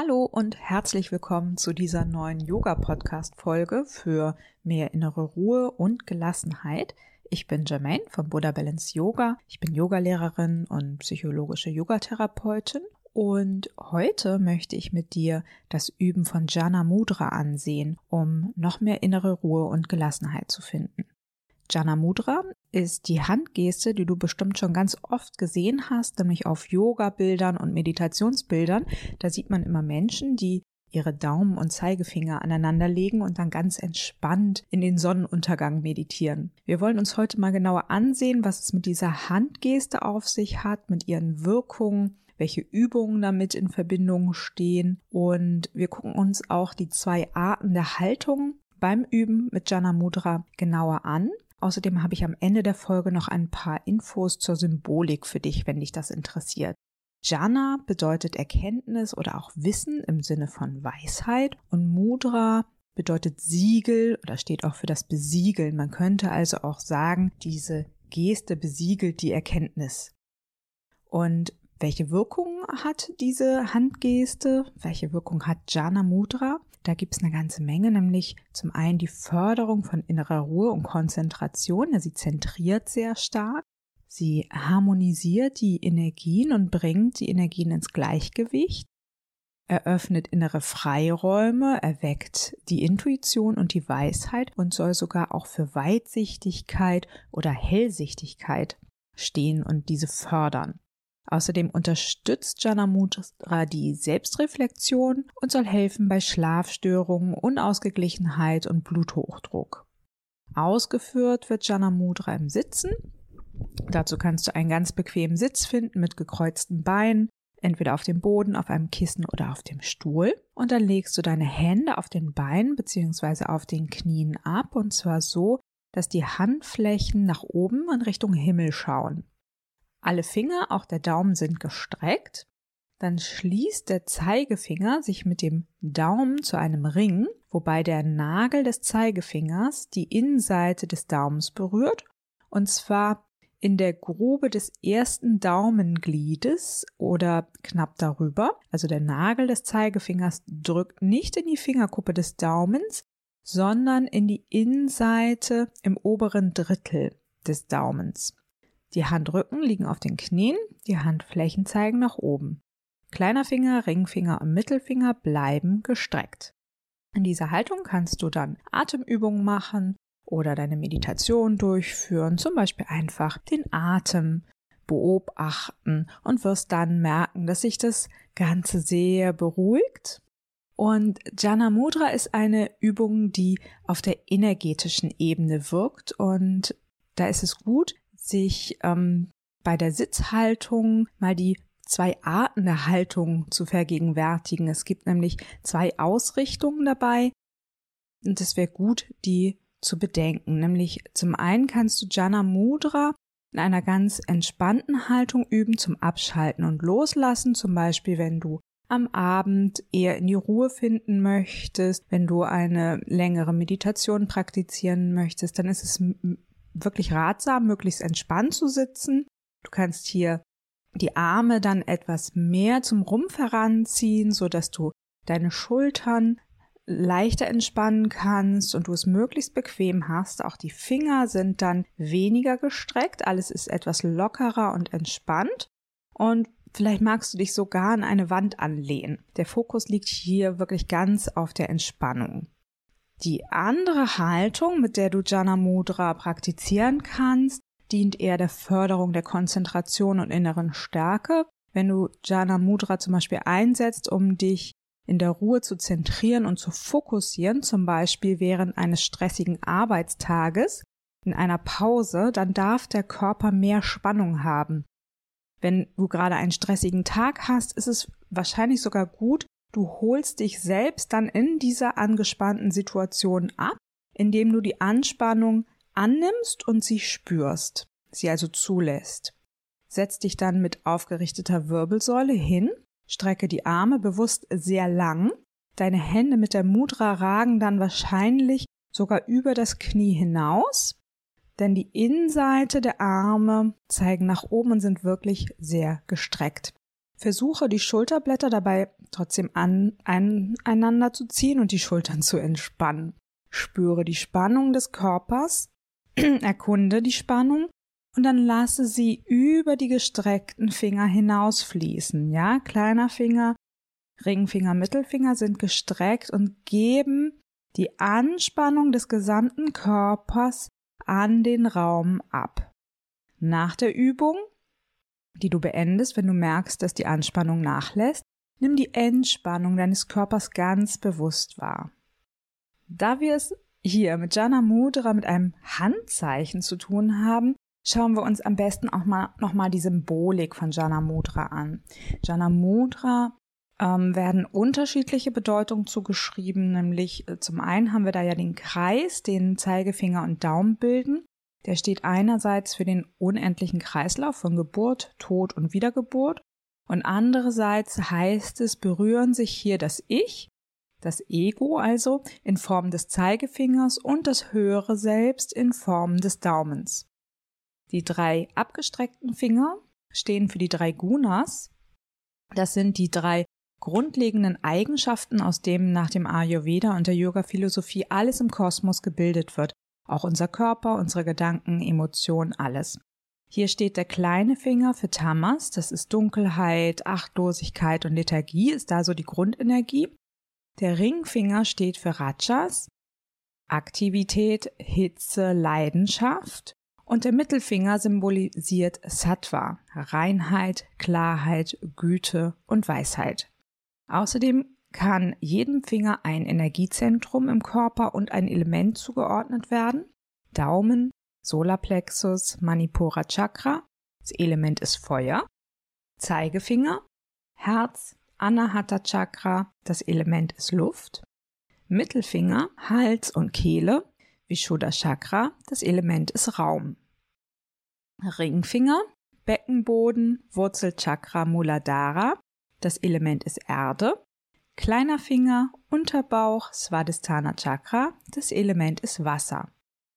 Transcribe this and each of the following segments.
Hallo und herzlich willkommen zu dieser neuen Yoga-Podcast-Folge für mehr innere Ruhe und Gelassenheit. Ich bin Jermaine von Buddha Balance Yoga. Ich bin Yogalehrerin und psychologische Yogatherapeutin. Und heute möchte ich mit dir das Üben von Jana Mudra ansehen, um noch mehr innere Ruhe und Gelassenheit zu finden. Jana Mudra ist die Handgeste, die du bestimmt schon ganz oft gesehen hast, nämlich auf Yoga-Bildern und Meditationsbildern. Da sieht man immer Menschen, die ihre Daumen und Zeigefinger aneinander legen und dann ganz entspannt in den Sonnenuntergang meditieren. Wir wollen uns heute mal genauer ansehen, was es mit dieser Handgeste auf sich hat, mit ihren Wirkungen, welche Übungen damit in Verbindung stehen und wir gucken uns auch die zwei Arten der Haltung beim Üben mit Jana Mudra genauer an Außerdem habe ich am Ende der Folge noch ein paar Infos zur Symbolik für dich, wenn dich das interessiert. Jana bedeutet Erkenntnis oder auch Wissen im Sinne von Weisheit und Mudra bedeutet Siegel oder steht auch für das Besiegeln. Man könnte also auch sagen, diese Geste besiegelt die Erkenntnis. Und welche Wirkung hat diese Handgeste? Welche Wirkung hat Jana Mudra? Da gibt es eine ganze Menge, nämlich zum einen die Förderung von innerer Ruhe und Konzentration. Sie zentriert sehr stark. Sie harmonisiert die Energien und bringt die Energien ins Gleichgewicht. Eröffnet innere Freiräume, erweckt die Intuition und die Weisheit und soll sogar auch für Weitsichtigkeit oder Hellsichtigkeit stehen und diese fördern. Außerdem unterstützt Jana Mudra die Selbstreflexion und soll helfen bei Schlafstörungen, Unausgeglichenheit und Bluthochdruck. Ausgeführt wird Jana Mudra im Sitzen. Dazu kannst du einen ganz bequemen Sitz finden mit gekreuzten Beinen, entweder auf dem Boden, auf einem Kissen oder auf dem Stuhl. Und dann legst du deine Hände auf den Beinen bzw. auf den Knien ab und zwar so, dass die Handflächen nach oben in Richtung Himmel schauen. Alle Finger, auch der Daumen sind gestreckt. Dann schließt der Zeigefinger sich mit dem Daumen zu einem Ring, wobei der Nagel des Zeigefingers die Innenseite des Daumens berührt, und zwar in der Grube des ersten Daumengliedes oder knapp darüber. Also der Nagel des Zeigefingers drückt nicht in die Fingerkuppe des Daumens, sondern in die Innenseite im oberen Drittel des Daumens. Die Handrücken liegen auf den Knien, die Handflächen zeigen nach oben. Kleiner Finger, Ringfinger und Mittelfinger bleiben gestreckt. In dieser Haltung kannst du dann Atemübungen machen oder deine Meditation durchführen, zum Beispiel einfach den Atem beobachten und wirst dann merken, dass sich das Ganze sehr beruhigt. Und Jana Mudra ist eine Übung, die auf der energetischen Ebene wirkt und da ist es gut, sich ähm, bei der Sitzhaltung mal die zwei Arten der Haltung zu vergegenwärtigen. Es gibt nämlich zwei Ausrichtungen dabei und es wäre gut, die zu bedenken. Nämlich zum einen kannst du Jana Mudra in einer ganz entspannten Haltung üben zum Abschalten und Loslassen, zum Beispiel wenn du am Abend eher in die Ruhe finden möchtest, wenn du eine längere Meditation praktizieren möchtest, dann ist es wirklich ratsam, möglichst entspannt zu sitzen. Du kannst hier die Arme dann etwas mehr zum Rumpf heranziehen, so dass du deine Schultern leichter entspannen kannst und du es möglichst bequem hast. Auch die Finger sind dann weniger gestreckt. Alles ist etwas lockerer und entspannt. Und vielleicht magst du dich sogar an eine Wand anlehnen. Der Fokus liegt hier wirklich ganz auf der Entspannung. Die andere Haltung, mit der du Jana Mudra praktizieren kannst, dient eher der Förderung der Konzentration und inneren Stärke. Wenn du Jana Mudra zum Beispiel einsetzt, um dich in der Ruhe zu zentrieren und zu fokussieren, zum Beispiel während eines stressigen Arbeitstages, in einer Pause, dann darf der Körper mehr Spannung haben. Wenn du gerade einen stressigen Tag hast, ist es wahrscheinlich sogar gut, Du holst dich selbst dann in dieser angespannten Situation ab, indem du die Anspannung annimmst und sie spürst, sie also zulässt. Setz dich dann mit aufgerichteter Wirbelsäule hin, strecke die Arme bewusst sehr lang, deine Hände mit der Mudra ragen dann wahrscheinlich sogar über das Knie hinaus, denn die Innenseite der Arme zeigen nach oben und sind wirklich sehr gestreckt. Versuche die Schulterblätter dabei trotzdem an, aneinander zu ziehen und die Schultern zu entspannen. Spüre die Spannung des Körpers, erkunde die Spannung und dann lasse sie über die gestreckten Finger hinausfließen. Ja, kleiner Finger, Ringfinger, Mittelfinger sind gestreckt und geben die Anspannung des gesamten Körpers an den Raum ab. Nach der Übung, die du beendest, wenn du merkst, dass die Anspannung nachlässt, nimm die Entspannung deines Körpers ganz bewusst wahr. Da wir es hier mit Jana Mudra mit einem Handzeichen zu tun haben, schauen wir uns am besten auch mal nochmal die Symbolik von Jana Mudra an. Jana Mudra ähm, werden unterschiedliche Bedeutungen zugeschrieben, nämlich äh, zum einen haben wir da ja den Kreis, den Zeigefinger und Daumen bilden. Der steht einerseits für den unendlichen Kreislauf von Geburt, Tod und Wiedergeburt und andererseits heißt es, berühren sich hier das Ich, das Ego also in Form des Zeigefingers und das höhere Selbst in Form des Daumens. Die drei abgestreckten Finger stehen für die drei Gunas. Das sind die drei grundlegenden Eigenschaften, aus denen nach dem Ayurveda und der Yoga-Philosophie alles im Kosmos gebildet wird. Auch unser Körper, unsere Gedanken, Emotionen, alles. Hier steht der kleine Finger für Tamas, das ist Dunkelheit, Achtlosigkeit und Lethargie, ist da so die Grundenergie. Der Ringfinger steht für Rajas, Aktivität, Hitze, Leidenschaft. Und der Mittelfinger symbolisiert Sattva, Reinheit, Klarheit, Güte und Weisheit. Außerdem kann jedem Finger ein Energiezentrum im Körper und ein Element zugeordnet werden. Daumen, Solarplexus, Manipura Chakra, das Element ist Feuer. Zeigefinger, Herz, Anahata Chakra, das Element ist Luft. Mittelfinger, Hals und Kehle, Vishuddha Chakra, das Element ist Raum. Ringfinger, Beckenboden, Wurzelchakra Muladhara, das Element ist Erde. Kleiner Finger, Unterbauch, Svadhisthana Chakra. Das Element ist Wasser.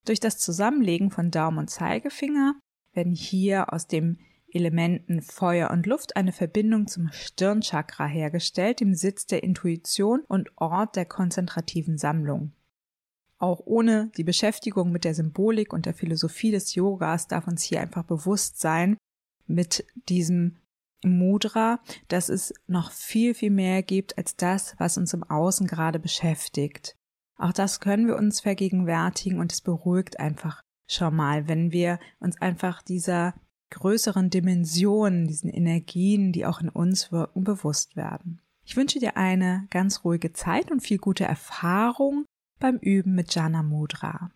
Durch das Zusammenlegen von Daumen und Zeigefinger werden hier aus dem Elementen Feuer und Luft eine Verbindung zum Stirnchakra hergestellt, dem Sitz der Intuition und Ort der konzentrativen Sammlung. Auch ohne die Beschäftigung mit der Symbolik und der Philosophie des Yogas darf uns hier einfach bewusst sein, mit diesem Mudra, dass es noch viel, viel mehr gibt als das, was uns im Außen gerade beschäftigt. Auch das können wir uns vergegenwärtigen und es beruhigt einfach schon mal, wenn wir uns einfach dieser größeren Dimensionen, diesen Energien, die auch in uns wirken, bewusst werden. Ich wünsche dir eine ganz ruhige Zeit und viel gute Erfahrung beim Üben mit Jana Mudra.